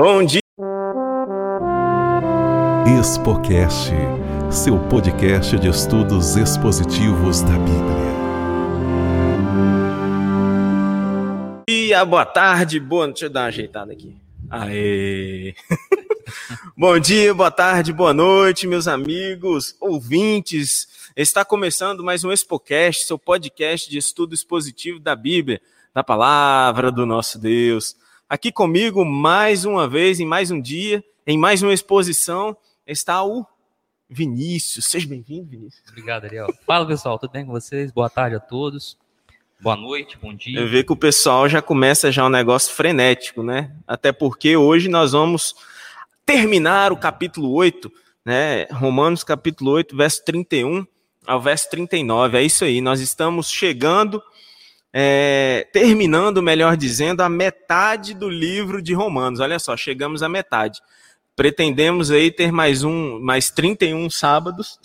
Bom dia. Expocast, seu podcast de estudos expositivos da Bíblia. dia, boa tarde, boa. Deixa eu dar uma ajeitada aqui. Aê! Bom dia, boa tarde, boa noite, meus amigos, ouvintes. Está começando mais um Expocast, seu podcast de estudo expositivo da Bíblia, da palavra do nosso Deus. Aqui comigo, mais uma vez, em mais um dia, em mais uma exposição, está o Vinícius. Seja bem-vindo, Vinícius. Obrigado, Ariel. Fala, pessoal, tudo bem com vocês? Boa tarde a todos. Boa noite, bom dia. Eu vejo que o pessoal já começa já um negócio frenético, né? Até porque hoje nós vamos terminar o capítulo 8, né? Romanos capítulo 8, verso 31 ao verso 39. É isso aí, nós estamos chegando, é, terminando, melhor dizendo, a metade do livro de Romanos. Olha só, chegamos à metade pretendemos aí ter mais um, mais 31 sábados,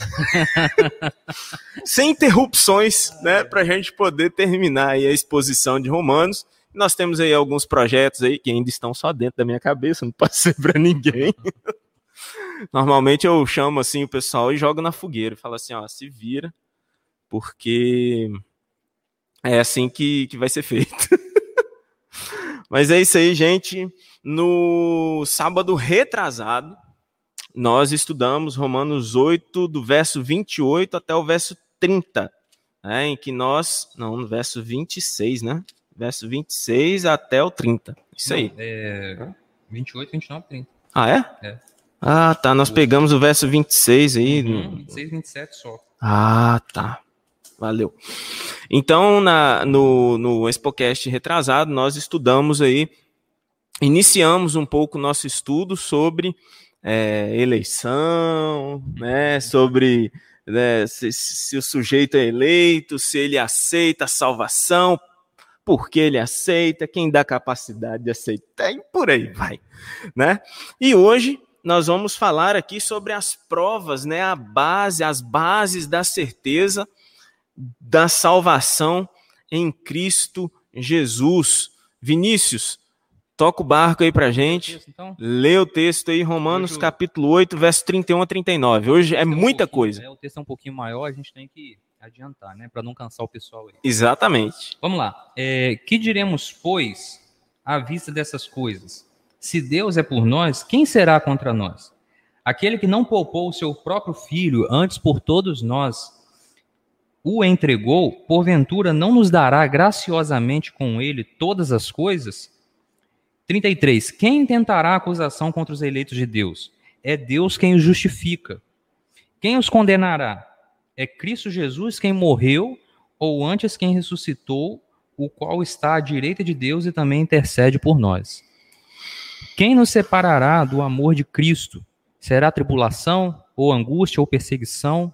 sem interrupções, né, para a gente poder terminar aí a exposição de Romanos. Nós temos aí alguns projetos aí que ainda estão só dentro da minha cabeça, não passei para ninguém. Normalmente eu chamo assim o pessoal e jogo na fogueira, falo assim, ó, se vira, porque é assim que, que vai ser feito. Mas é isso aí, gente. No sábado retrasado, nós estudamos Romanos 8, do verso 28 até o verso 30, né, em que nós. Não, no verso 26, né? Verso 26 até o 30. Isso aí. Não, é 28, 29, 30. Ah, é? É. Ah, tá. Nós pegamos o verso 26 aí. Uhum, 26, 27 só. Ah, tá. Valeu. Então, na, no, no Expocast retrasado, nós estudamos aí iniciamos um pouco o nosso estudo sobre é, eleição, né, sobre né, se, se, o sujeito é eleito, se ele aceita a salvação, por que ele aceita, quem dá capacidade de aceitar e por aí vai, né? E hoje nós vamos falar aqui sobre as provas, né, a base, as bases da certeza da salvação em Cristo Jesus. Vinícius, Toca o barco aí pra gente. Então? Lê o texto aí, Romanos Hoje, capítulo 8, verso 31 a 39. Hoje é muita um coisa. Né, o texto é um pouquinho maior, a gente tem que adiantar, né? Para não cansar o pessoal aí. Exatamente. Vamos lá. É, que diremos, pois, à vista dessas coisas? Se Deus é por nós, quem será contra nós? Aquele que não poupou o seu próprio filho, antes por todos nós o entregou, porventura não nos dará graciosamente com ele todas as coisas? 33. Quem tentará acusação contra os eleitos de Deus? É Deus quem os justifica. Quem os condenará? É Cristo Jesus quem morreu, ou antes quem ressuscitou, o qual está à direita de Deus e também intercede por nós. Quem nos separará do amor de Cristo? Será tribulação, ou angústia, ou perseguição,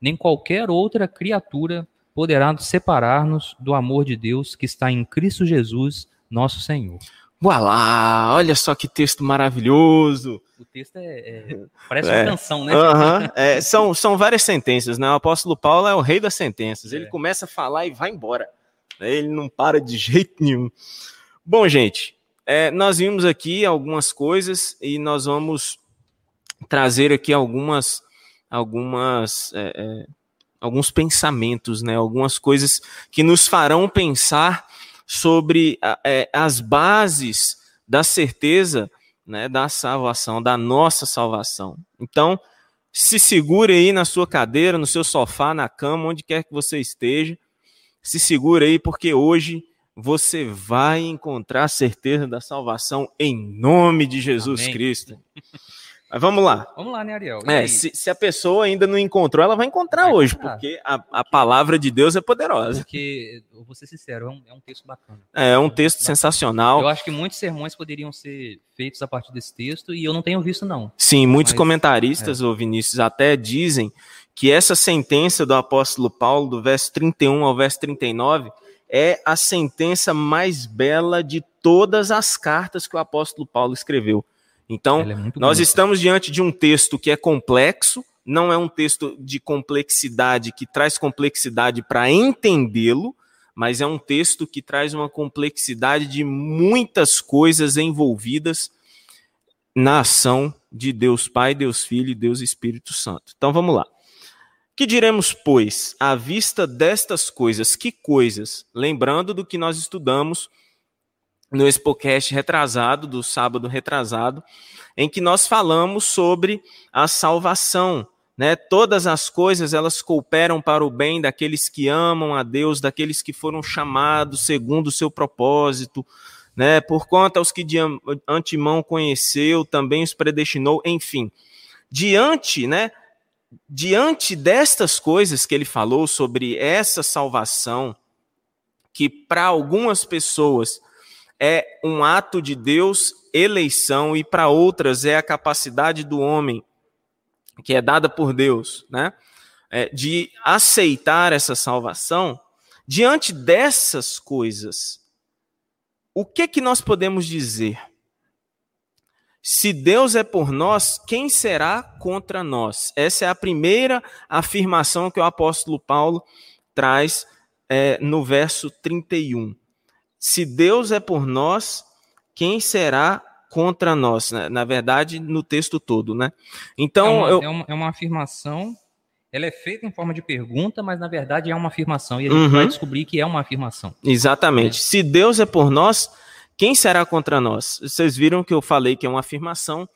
nem qualquer outra criatura poderá separar-nos do amor de Deus que está em Cristo Jesus, nosso Senhor. Voilá, olha só que texto maravilhoso. O texto é, é parece é. uma canção, né? Uhum. É, são, são várias sentenças, né? O apóstolo Paulo é o rei das sentenças. Ele é. começa a falar e vai embora. Ele não para de jeito nenhum. Bom, gente, é, nós vimos aqui algumas coisas e nós vamos trazer aqui algumas, algumas é, alguns pensamentos, né? Algumas coisas que nos farão pensar sobre é, as bases da certeza, né? Da salvação, da nossa salvação. Então, se segure aí na sua cadeira, no seu sofá, na cama, onde quer que você esteja. Se segure aí, porque hoje você vai encontrar a certeza da salvação em nome de Jesus Amém. Cristo. Mas vamos lá. Vamos lá, né, Ariel? É, se, se a pessoa ainda não encontrou, ela vai encontrar Vai hoje, encontrar. porque a, a palavra de Deus é poderosa. Porque, eu vou ser sincero, é um, é um texto bacana. É um texto sensacional. Eu acho que muitos sermões poderiam ser feitos a partir desse texto e eu não tenho visto, não. Sim, muitos Mas- comentaristas, ô Vinícius, até dizem que essa sentença do apóstolo Paulo, do verso 31 ao verso 39, é a sentença mais bela de todas as cartas que o apóstolo Paulo escreveu. Então, é nós bonita. estamos diante de um texto que é complexo, não é um texto de complexidade que traz complexidade para entendê-lo, mas é um texto que traz uma complexidade de muitas coisas envolvidas na ação de Deus Pai, Deus Filho e Deus Espírito Santo. Então vamos lá. Que diremos, pois, à vista destas coisas? Que coisas? Lembrando do que nós estudamos no Expocast retrasado, do sábado retrasado, em que nós falamos sobre a salvação. Né? Todas as coisas elas cooperam para o bem daqueles que amam a Deus, daqueles que foram chamados segundo o seu propósito. Né? Por conta aos que de an- antemão conheceu, também os predestinou, enfim. Diante, né? Diante destas coisas que ele falou sobre essa salvação, que para algumas pessoas é um ato de Deus, eleição, e para outras é a capacidade do homem, que é dada por Deus, né? É, de aceitar essa salvação, diante dessas coisas, o que que nós podemos dizer? Se Deus é por nós, quem será contra nós? Essa é a primeira afirmação que o apóstolo Paulo traz é, no verso 31 se Deus é por nós, quem será contra nós? né? Na verdade, no texto todo, né? Então, é, uma, eu, é, uma, é uma afirmação, ela é feita em forma de pergunta, mas na verdade é uma afirmação. E a gente Uhum. vai descobrir que é uma afirmação. exatamente. Se Deus é por nós, quem será contra nós? Vocês viram que eu falei que é uma afirmação,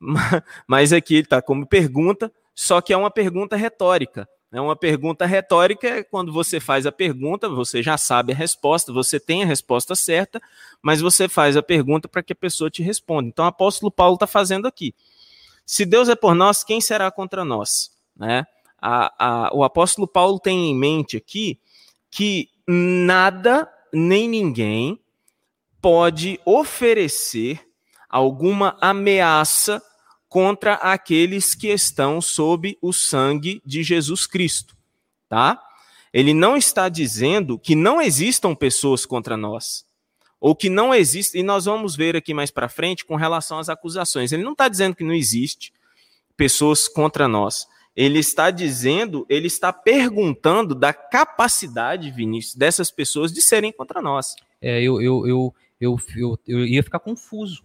mas aqui está como pergunta, só que é uma pergunta retórica. É uma pergunta retórica é quando você faz a pergunta, você já sabe a resposta, você tem a resposta certa, mas você faz a pergunta para que a pessoa te responda. Então, o apóstolo Paulo está fazendo aqui. Se Deus é por nós, quem será contra nós? Né? A, a, o apóstolo Paulo tem em mente aqui que nada nem ninguém pode oferecer alguma ameaça contra aqueles que estão sob o sangue de Jesus Cristo, tá? Ele não está dizendo que não existam pessoas contra nós, ou que não existe, e nós vamos ver aqui mais para frente com relação às acusações. Ele não está dizendo que não existe pessoas contra nós. Ele está dizendo, ele está perguntando da capacidade, Vinícius, dessas pessoas de serem contra nós. É, eu, eu, eu, eu, eu, eu ia ficar confuso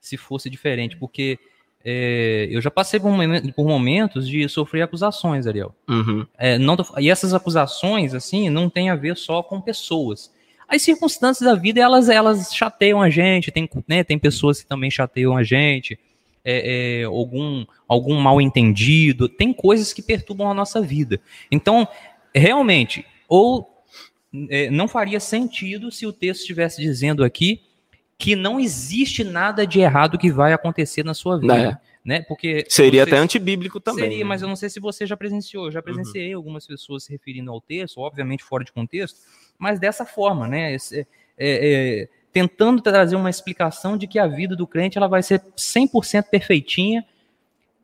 se fosse diferente, porque é, eu já passei por, por momentos de sofrer acusações, Ariel. Uhum. É, não e essas acusações, assim, não tem a ver só com pessoas. As circunstâncias da vida, elas, elas chateiam a gente, tem, né, tem pessoas que também chateiam a gente, é, é, algum, algum mal entendido, tem coisas que perturbam a nossa vida. Então, realmente, ou é, não faria sentido se o texto estivesse dizendo aqui que não existe nada de errado que vai acontecer na sua vida. É. Né? Porque Seria até se- antibíblico também. Seria, né? mas eu não sei se você já presenciou. Eu já presenciei algumas pessoas se referindo ao texto, obviamente fora de contexto, mas dessa forma, né? Esse- é, é, tentando trazer uma explicação de que a vida do crente ela vai ser 100% perfeitinha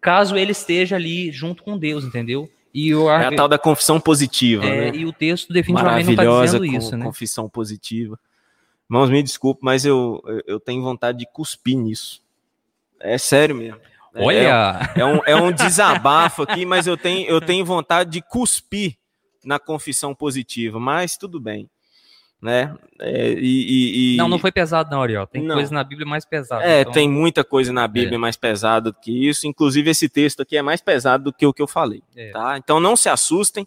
caso ele esteja ali junto com Deus, entendeu? E, eu, É a tal da confissão positiva, é, né? e o texto definitivamente não está dizendo isso, né? confissão positiva. Irmãos, me desculpe, mas eu, eu- tenho vontade de cuspir nisso. É sério mesmo. É- Olha, É, um, é um desabafo aqui, mas eu tenho, eu tenho vontade de cuspir na confissão positiva, mas tudo bem. Né? É, e, e- não, não foi pesado não, Ariel. Tem Não. coisa na Bíblia mais pesada. É, então- tem muita coisa na Bíblia mais pesada do que isso. Inclusive, esse texto aqui é mais pesado do que o que eu falei. É. Tá? Então, não se assustem,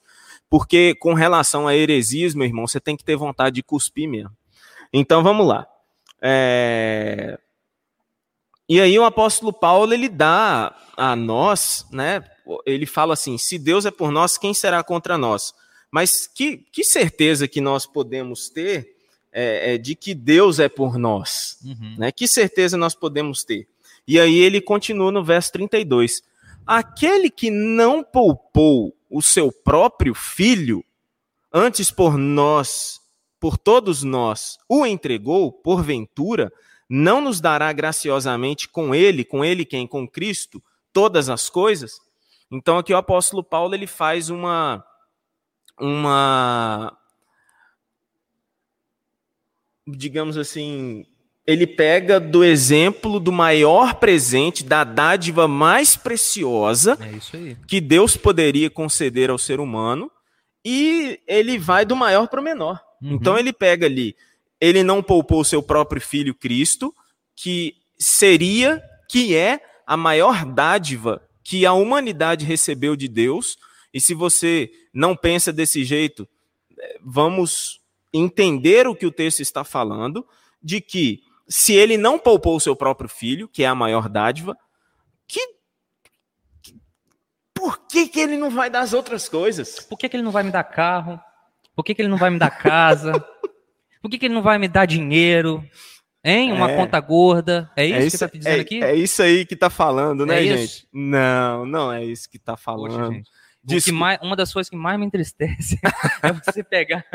porque com relação a heresias, meu irmão, você tem que ter vontade de cuspir mesmo. Então, vamos lá. É, E aí, o apóstolo Paulo ele dá a nós, né? Ele fala assim: se Deus é por nós, quem será contra nós? Mas que, que certeza que nós podemos ter é, é, de que Deus é por nós? Uhum. né? Que certeza nós podemos ter? E aí ele continua no verso 32. Aquele que não poupou o seu próprio filho, antes por nós, por todos nós, o entregou, porventura, não nos dará graciosamente com ele, com ele quem? Com Cristo, todas as coisas? Então aqui o apóstolo Paulo ele faz uma uma digamos assim, ele pega do exemplo do maior presente, da dádiva mais preciosa é que Deus poderia conceder ao ser humano, e ele vai do maior para o menor. Uhum. Então ele pega ali, ele não poupou seu próprio filho Cristo, que seria, que é a maior dádiva que a humanidade recebeu de Deus. E se você não pensa desse jeito, eh, vamos entender o que o texto está falando, de que se ele não poupou o seu próprio filho, que é a maior dádiva, que, que por que, que ele não vai dar as outras coisas? Por que, que ele não vai me dar carro? Por que, que ele não vai me dar casa? por que, que ele não vai me dar dinheiro? Hein? Uma é, conta gorda. É isso, é isso que tá dizendo é, aqui? É isso aí que tá falando, né, é gente? Não, não é isso que tá falando. Poxa, mais, uma das coisas que mais me entristece é você pegar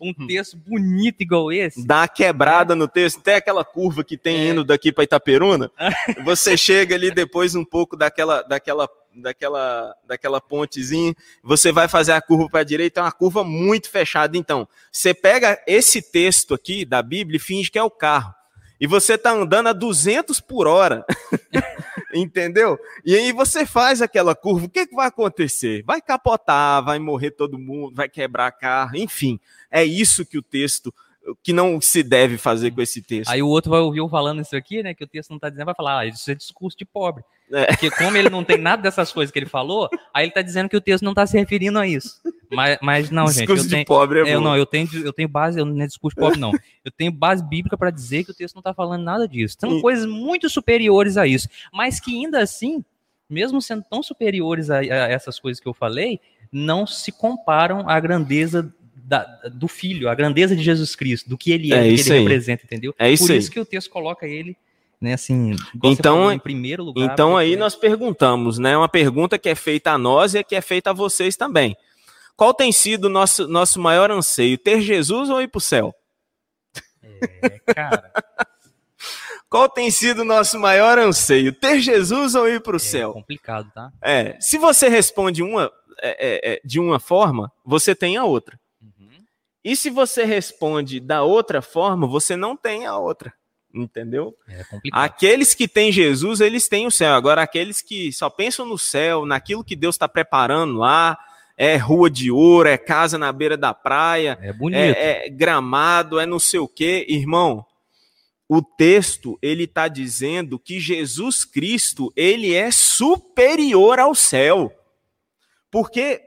um hum. texto bonito igual esse. Dá uma quebrada no texto, até aquela curva que tem é. indo daqui para Itaperuna. você chega ali depois um pouco daquela, daquela, daquela, daquela pontezinha, você vai fazer a curva para a direita, é uma curva muito fechada. Então, você pega esse texto aqui da Bíblia e finge que é o carro e você tá andando a 200 por hora, entendeu? E aí você faz aquela curva, o que, que vai acontecer? Vai capotar, vai morrer todo mundo, vai quebrar carro, enfim. É isso que o texto que não se deve fazer com esse texto. Aí o outro vai ouvir eu falando isso aqui, né? Que o texto não está dizendo, vai falar, ah, isso é discurso de pobre. É. Porque como ele não tem nada dessas coisas que ele falou, aí ele está dizendo que o texto não está se referindo a isso. Mas, mas não, discurso gente. Discurso de pobre é, é Não, eu tenho, eu tenho base, eu não é discurso de pobre, não. Eu tenho base bíblica para dizer que o texto não está falando nada disso. São coisas muito superiores a isso. Mas que ainda assim, mesmo sendo tão superiores a, a essas coisas que eu falei, não se comparam à grandeza da, do Filho, a grandeza de Jesus Cristo, do que ele é, é do que ele aí. representa, entendeu? É isso Por aí. isso que o texto coloca ele né, assim, então, falou, em primeiro lugar. Então aí nós perguntamos, né, uma pergunta que é feita a nós e que é feita a vocês também. Qual tem sido o nosso, nosso maior anseio, ter Jesus ou ir para o céu? É, cara. Qual tem sido o nosso maior anseio, ter Jesus ou ir para o é céu? É complicado, tá? É, se você responde uma, é, é, é, de uma forma, você tem a outra. E se você responde da outra forma, você não tem a outra. Entendeu? É. Aqueles que têm Jesus, eles têm o céu. Agora, aqueles que só pensam no céu, naquilo que Deus está preparando lá, é rua de ouro, é casa na beira da praia, é, bonito. é, é gramado, é não sei o quê. Irmão, o texto ele está dizendo que Jesus Cristo ele é superior ao céu, porque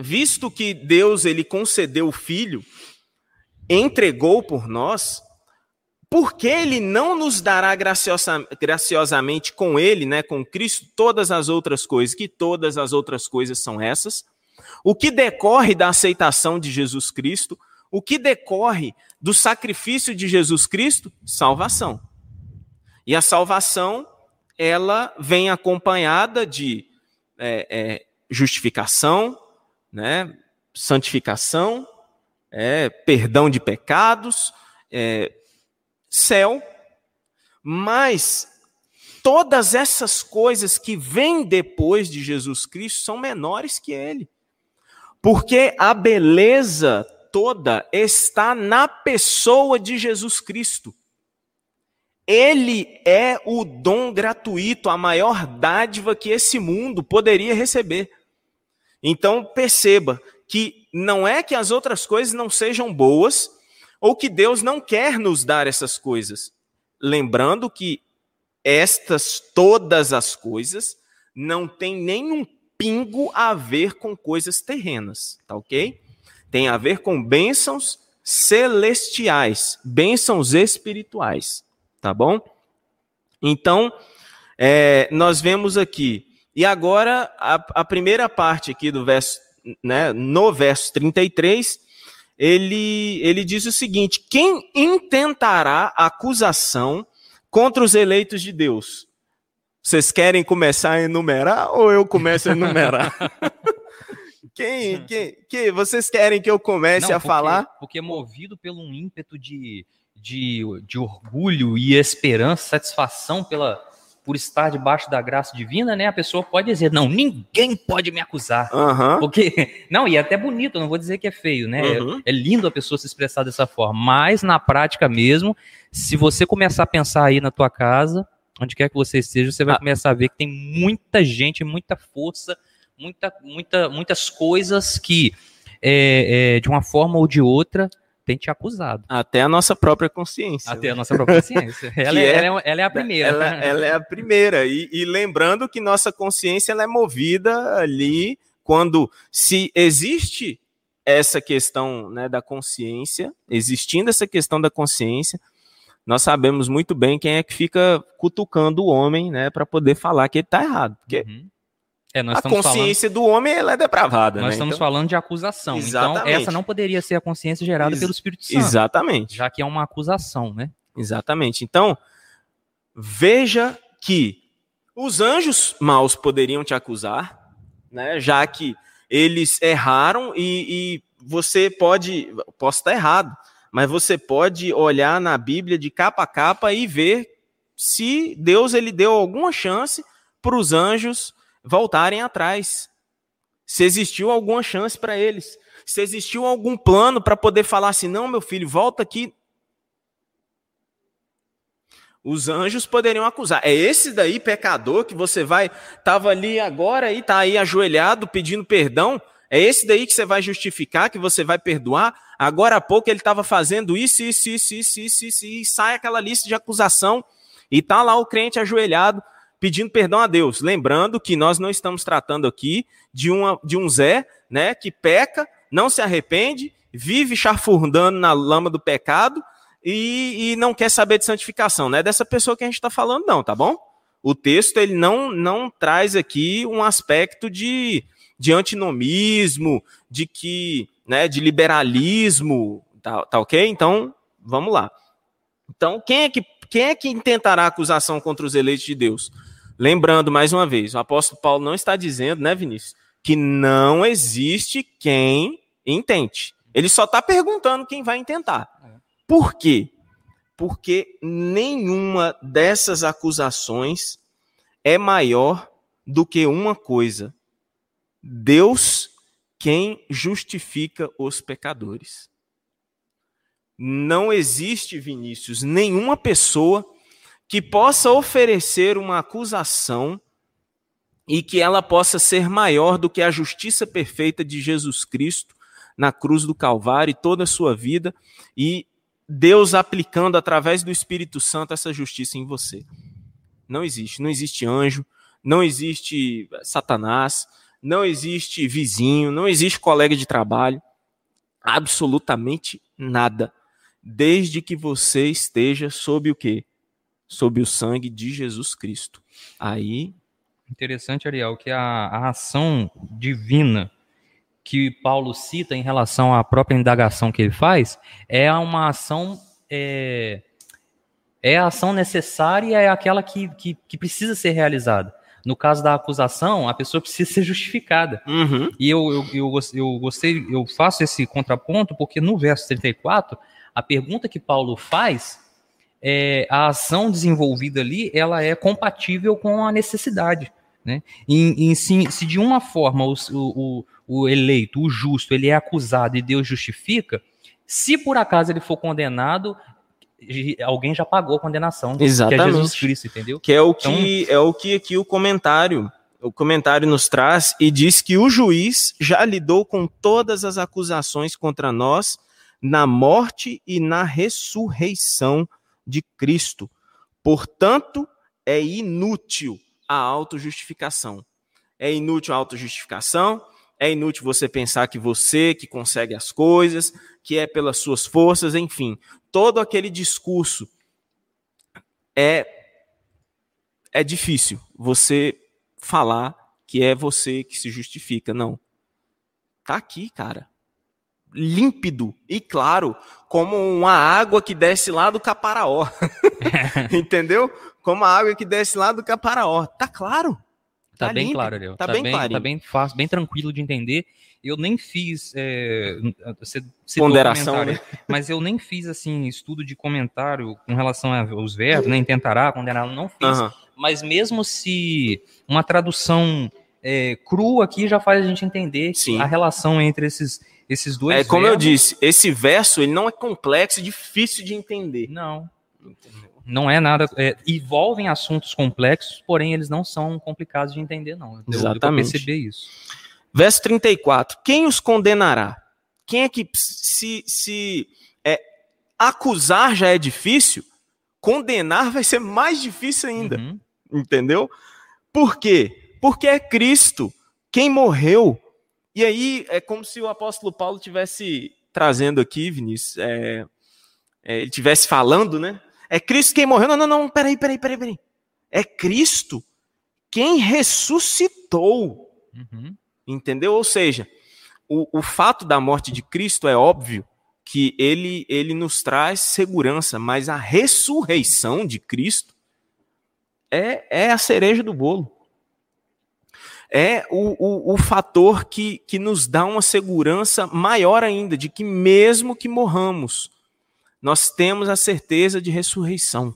visto que Deus ele concedeu o filho, entregou por nós, por que ele não nos dará graciosa, graciosamente com ele, né, com Cristo, todas as outras coisas? Que todas as outras coisas são essas? O que decorre da aceitação de Jesus Cristo? O que decorre do sacrifício de Jesus Cristo? Salvação. E a salvação, ela vem acompanhada de é, é, justificação, né? santificação, é, perdão de pecados, é, céu, mas todas essas coisas que vêm depois de Jesus Cristo são menores que ele. Porque a beleza toda está na pessoa de Jesus Cristo. Ele é o dom gratuito, a maior dádiva que esse mundo poderia receber. Então perceba que não é que as outras coisas não sejam boas ou que Deus não quer nos dar essas coisas. Lembrando que estas todas as coisas não têm nenhum pingo a ver com coisas terrenas, tá ok? Tem a ver com bênçãos celestiais, bênçãos espirituais, tá bom? Então, é, nós vemos aqui e agora, a, a primeira parte aqui do verso, né, no verso 33, ele, ele diz o seguinte: quem intentará acusação contra os eleitos de Deus? Vocês querem começar a enumerar ou eu começo a enumerar? quem, quem, quem, vocês querem que eu comece Não, a porque- falar? Porque movido pelo um ímpeto de, de, de orgulho e esperança, satisfação pela, por estar debaixo da graça divina, né? A pessoa pode dizer, não, ninguém pode me acusar. Aham. Porque, não, e é até bonito, não vou dizer que é feio, né? Uhum. É, é lindo a pessoa se expressar dessa forma, mas na prática mesmo, se você começar a pensar aí na tua casa, onde quer que você esteja, você vai Ah. começar a ver que tem muita gente, muita força, muita, muita, muitas coisas que, é, é, de uma forma ou de outra, tem te acusado. Até a nossa própria consciência. Até a nossa própria ciência. Ela, é, é- ela, é, ela é a primeira. Ela, ela é a primeira. E, e lembrando que nossa consciência ela é movida ali quando se existe essa questão né, da consciência, existindo essa questão da consciência, nós sabemos muito bem quem é que fica cutucando o homem, né, para poder falar que ele está errado, porque Uhum. É, a estamos falando consciência do homem ela é depravada, Nós né? estamos Então- falando de acusação. Então, Exatamente. essa não poderia ser a consciência gerada Ex- pelo Espírito Santo. Exatamente. Já que é uma acusação, né? Exatamente. Então, veja que os anjos maus poderiam te acusar, né? Já que eles erraram e, e você pode, posso estar errado, mas você pode olhar na Bíblia de capa a capa e ver se Deus ele deu alguma chance para os anjos voltarem atrás. Se existiu alguma chance para eles. Se existiu algum plano para poder falar assim: não, meu filho, volta aqui, os anjos poderiam acusar. É esse daí pecador que você vai tava ali agora e tá aí ajoelhado pedindo perdão. É esse daí que você vai justificar, que você vai perdoar. Agora há pouco ele estava fazendo isso, isso, isso, isso, isso, isso, e sai aquela lista de acusação e tá lá o crente ajoelhado pedindo perdão a Deus. Lembrando que nós não estamos tratando aqui de, uma, de um Zé, né, que peca, não se arrepende, vive chafurdando na lama do pecado e, e não quer saber de santificação. Não é dessa pessoa que a gente está falando, não, tá bom? O texto ele não, não traz aqui um aspecto de, de antinomismo, de que, né, de liberalismo, tá, tá ok? Então, vamos lá. Então, quem é que quem é que intentará acusação contra os eleitos de Deus? Lembrando mais uma vez, o apóstolo Paulo não está dizendo, né, Vinícius, que não existe quem intente. Ele só está perguntando quem vai intentar. Por quê? Porque nenhuma dessas acusações é maior do que uma coisa: Deus quem justifica os pecadores. Não existe, Vinícius, nenhuma pessoa que possa oferecer uma acusação e que ela possa ser maior do que a justiça perfeita de Jesus Cristo na cruz do Calvário toda a sua vida e Deus aplicando através do Espírito Santo essa justiça em você. Não existe, não existe anjo, não existe Satanás, não existe vizinho, não existe colega de trabalho, absolutamente nada, desde que você esteja sob o quê? Sob o sangue de Jesus Cristo. Aí Interessante, Ariel, que a, a ação divina que Paulo cita em relação à própria indagação que ele faz é uma ação é, é a ação necessária é aquela que, que, que precisa ser realizada. No caso da acusação, a pessoa precisa ser justificada. uhum, E eu, eu, eu, eu gostei, eu faço esse contraponto porque no verso 34, a pergunta que Paulo faz, é, a ação desenvolvida ali, ela é compatível com a necessidade. Né? E, e se, se de uma forma o, o, o eleito, o justo, ele é acusado e Deus justifica, se por acaso ele for condenado, alguém já pagou a condenação, que é Exatamente. Jesus Cristo, entendeu? que é o que Então- é o que aqui o comentário o comentário nos traz e diz que o juiz já lidou com todas as acusações contra nós na morte e na ressurreição de Cristo. Portanto, é inútil a autojustificação. É inútil a autojustificação, é inútil você pensar que você que consegue as coisas, que é pelas suas forças, enfim. Todo aquele discurso é é difícil você falar que é você que se justifica. Não. Tá aqui, cara. Límpido e claro, como uma água que desce lá do Caparaó. Entendeu? como a água que desce lá do Caparaó. Tá claro. Tá, Tá bem claro, Ariel. tá Tá, bem bem, clarinho. tá bem fácil, bem tranquilo de entender. Eu nem fiz é, Ponderação, né? mas eu nem fiz assim estudo de comentário com relação aos verbos, nem tentará, condenar, não fiz. Aham. Mas mesmo se uma tradução é, crua aqui já faz a gente entender Sim. a relação entre esses, esses dois É como eu disse, esse verso ele não é complexo e difícil de entender. Não. Não é nada. é, envolvem assuntos complexos, porém eles não são complicados de entender, não. Pra Exatamente. perceber isso. Verso 34. Quem os condenará? Quem é que se, se é, acusar já é difícil, condenar vai ser mais difícil ainda. Uhum. Entendeu? Por quê? Porque é Cristo quem morreu. E aí é como se o apóstolo Paulo tivesse trazendo aqui, Vinícius, é, é, ele tivesse falando, né? É Cristo quem morreu. Não, não, não, peraí, peraí, peraí, peraí. É Cristo quem ressuscitou. Uhum. Entendeu? Ou seja, o, o fato da morte de Cristo é óbvio que ele, ele nos traz segurança, mas a ressurreição de Cristo é, é a cereja do bolo. É o, o, o fator que, que nos dá uma segurança maior ainda, de que mesmo que morramos, nós temos a certeza de ressurreição.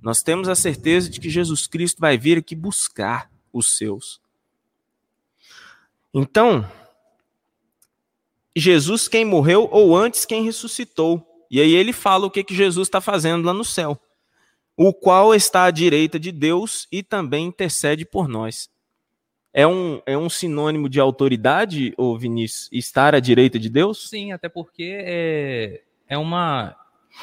Nós temos a certeza de que Jesus Cristo vai vir aqui buscar os seus. Então, Jesus quem morreu ou antes quem ressuscitou. E aí ele fala o que, que Jesus está fazendo lá no céu. O qual está à direita de Deus e também intercede por nós. É um, é um sinônimo de autoridade, ô Vinícius, estar à direita de Deus? Sim, até porque é, é uma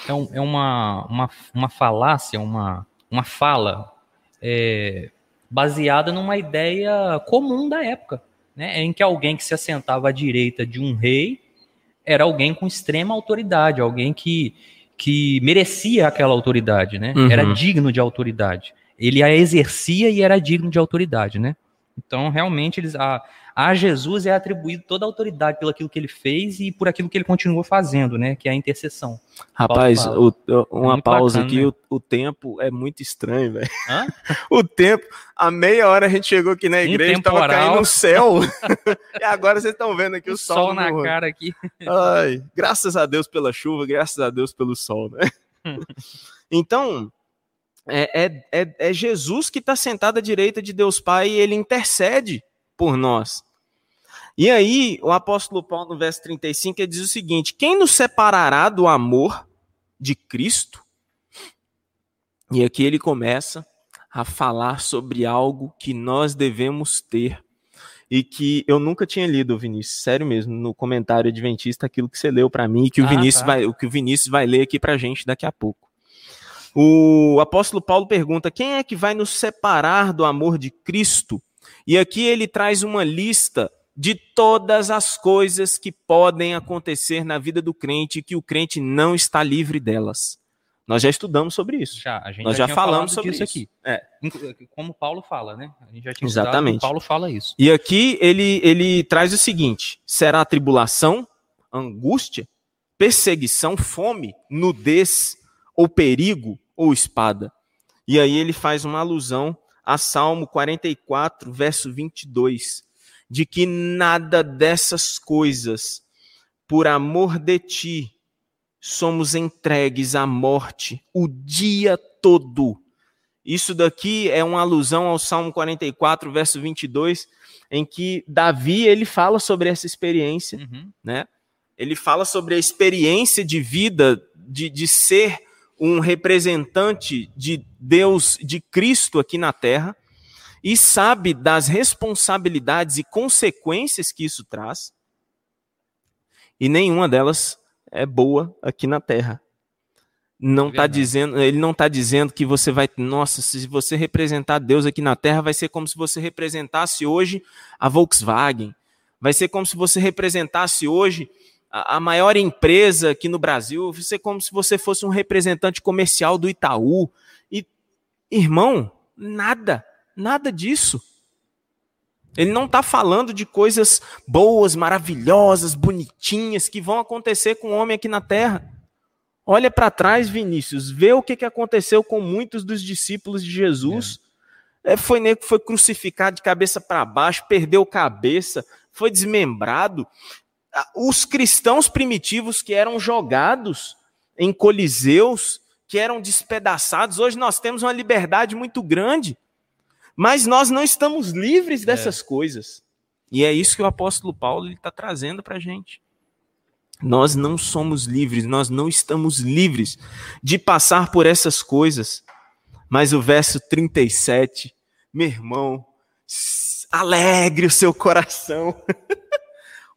é, um- é uma, uma, uma falácia, uma, uma fala é, baseada numa ideia comum da época, né? Em que alguém que se assentava à direita de um rei era alguém com extrema autoridade, alguém que, que merecia aquela autoridade, né? Uhum. Era digno de autoridade. Ele a exercia e era digno de autoridade, né? Então, realmente, eles, a, a Jesus é atribuído toda a autoridade pelo aquilo que ele fez e por aquilo que ele continuou fazendo, né? Que é a intercessão. Rapaz, o- o- uma muito pausa bacana, aqui, né? o, o tempo é muito estranho, velho. O tempo, a meia hora a gente chegou aqui na igreja, tava temporal. caindo no céu. e agora vocês estão vendo aqui o, O sol, sol na no- cara aqui. Ai, graças a Deus pela chuva, graças a Deus pelo sol, né? então, é, é, é, é Jesus que está sentado à direita de Deus Pai e ele intercede por nós. E aí, o apóstolo Paulo, no verso 35, ele diz o seguinte: Quem nos separará do amor de Cristo? E aqui ele começa a falar sobre algo que nós devemos ter e que eu nunca tinha lido, Vinícius, sério mesmo, no comentário adventista, aquilo que você leu para mim e que o Ah, Vinícius tá. vai, o que o Vinícius vai ler aqui pra gente daqui a pouco. O apóstolo Paulo pergunta: quem é que vai nos separar do amor de Cristo? E aqui ele traz uma lista de todas as coisas que podem acontecer na vida do crente e que o crente não está livre delas. Nós já estudamos sobre isso. Já, a gente Nós já tinha falamos sobre isso. aqui. É. Como Paulo fala, né? A gente já tinha Exatamente. Paulo fala isso. E aqui ele, ele traz o seguinte: será tribulação, angústia, perseguição, fome, nudez, ou perigo, ou espada. E aí ele faz uma alusão a Salmo 44, verso 22, de que nada dessas coisas, por amor de ti, somos entregues à morte o dia todo. Isso daqui é uma alusão ao Salmo 44, verso 22, em que Davi ele fala sobre essa experiência, Uhum. né? Ele fala sobre a experiência de vida de, de ser um representante de Deus, de Cristo aqui na Terra, e sabe das responsabilidades e consequências que isso traz, e nenhuma delas é boa aqui na Terra. Não tá Verdade. dizendo, ele não está dizendo que você vai, nossa, se você representar Deus aqui na Terra, vai ser como se você representasse hoje a Volkswagen, vai ser como se você representasse hoje a, a maior empresa aqui no Brasil, vai ser como se você fosse um representante comercial do Itaú. E, irmão, nada, nada disso. Ele não está falando de coisas boas, maravilhosas, bonitinhas que vão acontecer com o homem aqui na Terra. Olha para trás, Vinícius, vê o que, que aconteceu com muitos dos discípulos de Jesus. É. É, foi nego que foi crucificado de cabeça para baixo, perdeu cabeça, foi desmembrado. Os cristãos primitivos que eram jogados em coliseus, que eram despedaçados, hoje nós temos uma liberdade muito grande, mas nós não estamos livres dessas é. coisas. E é isso que o apóstolo Paulo está trazendo para a gente. Nós não somos livres, nós não estamos livres de passar por essas coisas. Mas o verso 37, meu irmão, alegre o seu coração.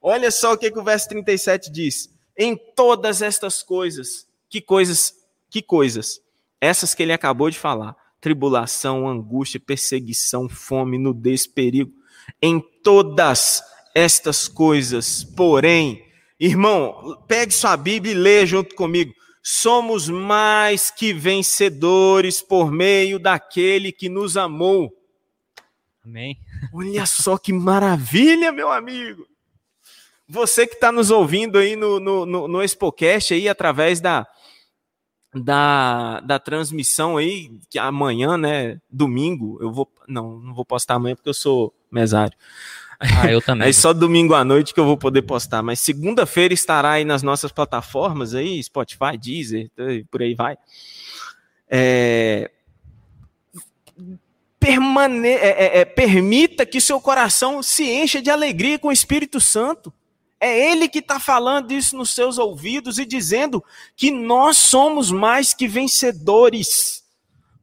Olha só o que, que o verso 37 diz. Em todas estas coisas, que coisas, que coisas? Essas que ele acabou de falar: tribulação, angústia, perseguição, fome, nudez, perigo. Em todas estas coisas, porém, Irmão, pegue sua Bíblia e leia junto comigo. Somos mais que vencedores por meio daquele que nos amou. Amém. Olha só que maravilha, meu amigo. Você que está nos ouvindo aí no, no, no, no Expocast aí através da, da, da transmissão aí, que amanhã, né, domingo, eu vou, não, não vou postar amanhã porque eu sou mesário. Ah, eu também. É só domingo à noite que eu vou poder postar, mas segunda-feira estará aí nas nossas plataformas aí, Spotify, Deezer, por aí vai. É... Permane... É, é, é, permita que seu coração se encha de alegria com o Espírito Santo. É Ele que está falando isso nos seus ouvidos e dizendo que nós somos mais que vencedores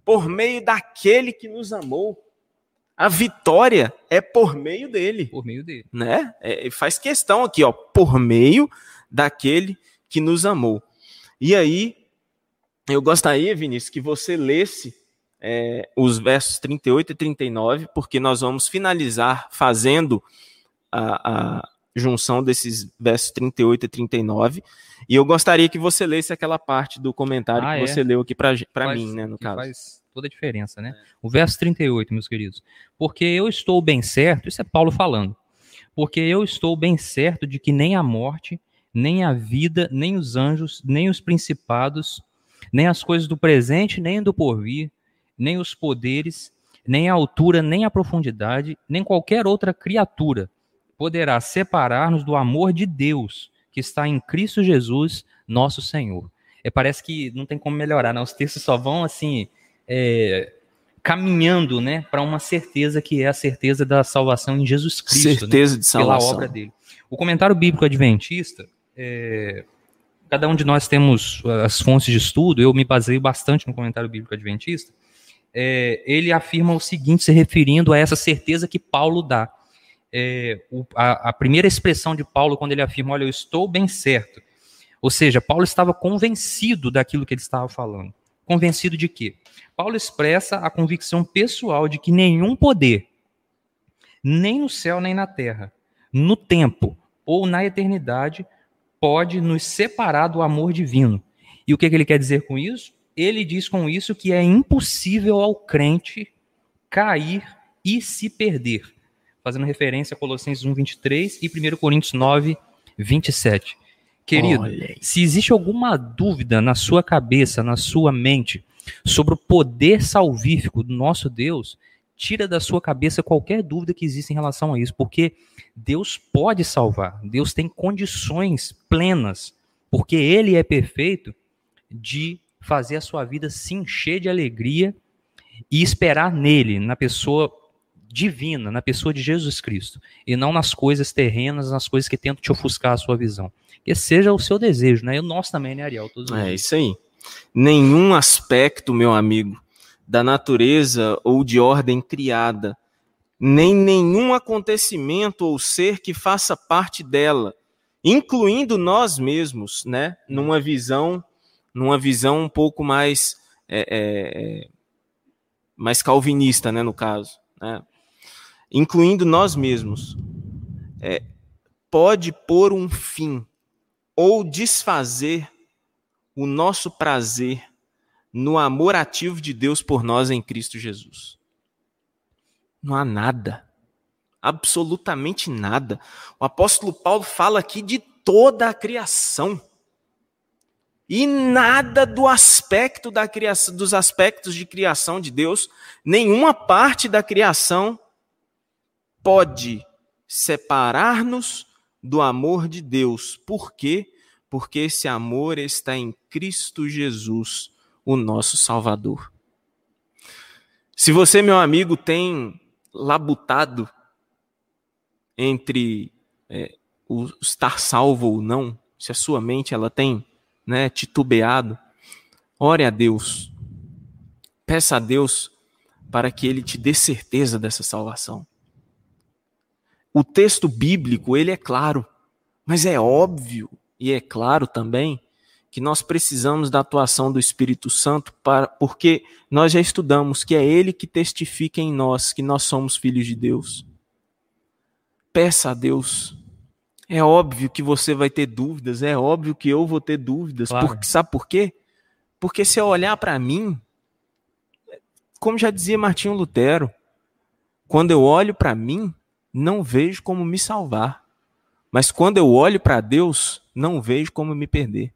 por meio daquele que nos amou. A vitória é por meio dele. Por meio dele. Né? É, faz questão aqui, ó, por meio daquele que nos amou. E aí, eu gostaria, Vinícius, que você lesse é, os versos 38 e 39, porque nós vamos finalizar fazendo a, a junção desses versos 38 e 39. E eu gostaria que você lesse aquela parte do comentário ah, que é? você leu aqui para mim, né, no caso. Faz toda a diferença, né? O verso 38, meus queridos. Porque eu estou bem certo, isso é Paulo falando. Porque eu estou bem certo de que nem a morte, nem a vida, nem os anjos, nem os principados, nem as coisas do presente, nem do porvir, nem os poderes, nem a altura, nem a profundidade, nem qualquer outra criatura poderá separar-nos do amor de Deus que está em Cristo Jesus, nosso Senhor. É, parece que não tem como melhorar, né? Os textos só vão assim é, caminhando né, para uma certeza que é a certeza da salvação em Jesus Cristo. Né, certeza né, de salvação. Pela obra dele. O comentário bíblico adventista, é, cada um de nós temos as fontes de estudo, eu me baseio bastante no comentário bíblico adventista, é, ele afirma o seguinte, se referindo a essa certeza que Paulo dá. É, o, a, a primeira expressão de Paulo, quando ele afirma, olha, eu estou bem certo. Ou seja, Paulo estava convencido daquilo que ele estava falando. Convencido de quê? Paulo expressa a convicção pessoal de que nenhum poder, nem no céu nem na terra, no tempo ou na eternidade, pode nos separar do amor divino. E o que, que ele quer dizer com isso? Ele diz com isso que é impossível ao crente cair e se perder. Fazendo referência a Colossenses 1, 23 e 1 Coríntios 9, 27. Querido, se existe alguma dúvida na sua cabeça, na sua mente, sobre o poder salvífico do nosso Deus, tira da sua cabeça qualquer dúvida que exista em relação a isso, porque Deus pode salvar, Deus tem condições plenas, porque Ele é perfeito, de fazer a sua vida se encher de alegria e esperar nele, na pessoa divina, na pessoa de Jesus Cristo, e não nas coisas terrenas, nas coisas que tentam te ofuscar a sua visão. Que seja o seu desejo, né? E o nosso também, né, Ariel? Todos é isso aí nenhum aspecto, meu amigo, da natureza ou de ordem criada, nem nenhum acontecimento ou ser que faça parte dela, incluindo nós mesmos, né? Numa visão, numa visão um pouco mais é, é, é, mais calvinista, né? No caso, né? Incluindo nós mesmos, é, pode pôr um fim ou desfazer o nosso prazer no amor ativo de Deus por nós em Cristo Jesus. Não há nada, absolutamente nada. O apóstolo Paulo fala aqui de toda a criação. E nada do aspecto da criação, dos aspectos de criação de Deus, nenhuma parte da criação pode separar-nos do amor de Deus. Por quê? Porque esse amor está em Cristo Jesus, o nosso Salvador. Se você, meu amigo, tem labutado entre é, o estar salvo ou não, se a sua mente ela tem né, titubeado, ore a Deus. Peça a Deus para que ele te dê certeza dessa salvação. O texto bíblico, ele é claro, mas é óbvio e é claro também que nós precisamos da atuação do Espírito Santo para porque nós já estudamos que é ele que testifica em nós que nós somos filhos de Deus. Peça a Deus. É óbvio que você vai ter dúvidas, é óbvio que eu vou ter dúvidas. Claro. Porque, sabe por quê? Porque se eu olhar para mim, como já dizia Martinho Lutero, quando eu olho para mim, não vejo como me salvar. Mas quando eu olho para Deus, não vejo como me perder.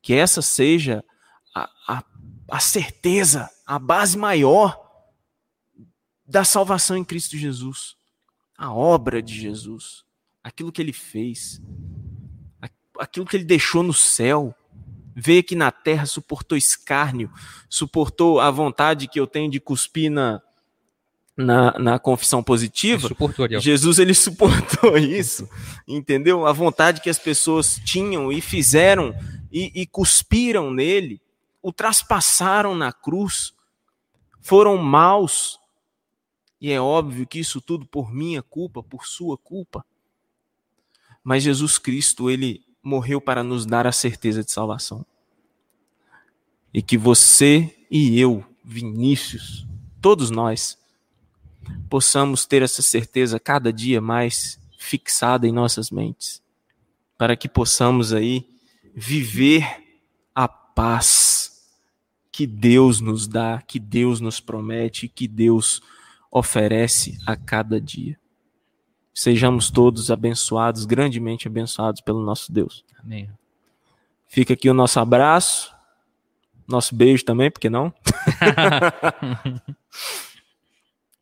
Que essa seja a, a, a certeza, a base maior da salvação em Cristo Jesus. A obra de Jesus. Aquilo que ele fez. Aquilo que ele deixou no céu. Veio aqui na terra, suportou escárnio, suportou a vontade que eu tenho de cuspir na, na, na confissão positiva, ele Jesus ele suportou isso, entendeu? A vontade que as pessoas tinham e fizeram e, e cuspiram nele, o traspassaram na cruz, foram maus. E é óbvio que isso tudo por minha culpa, por sua culpa. Mas Jesus Cristo, ele morreu para nos dar a certeza de salvação. E que você e eu, Vinícius, todos nós, possamos ter essa certeza cada dia mais fixada em nossas mentes, para que possamos aí viver a paz que Deus nos dá, que Deus nos promete, que Deus oferece a cada dia. Sejamos todos abençoados, grandemente abençoados pelo nosso Deus. Amém. Fica aqui o nosso abraço, nosso beijo também, porque não?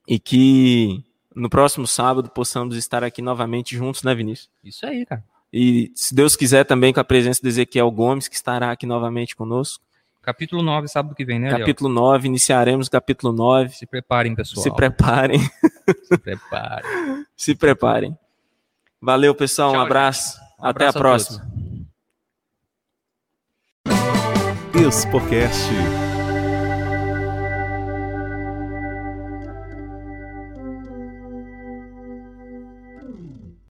e que no próximo sábado possamos estar aqui novamente juntos, né, Vinícius? Isso aí, cara. E se Deus quiser também com a presença de Ezequiel Gomes, que estará aqui novamente conosco. Capítulo 9, sábado que vem, né? Capítulo 9, iniciaremos o capítulo 9. Se preparem, pessoal. Se preparem. Se preparem. Se preparem. Valeu, pessoal. Tchau, um abraço. Um Até abraço a próxima. A Expocast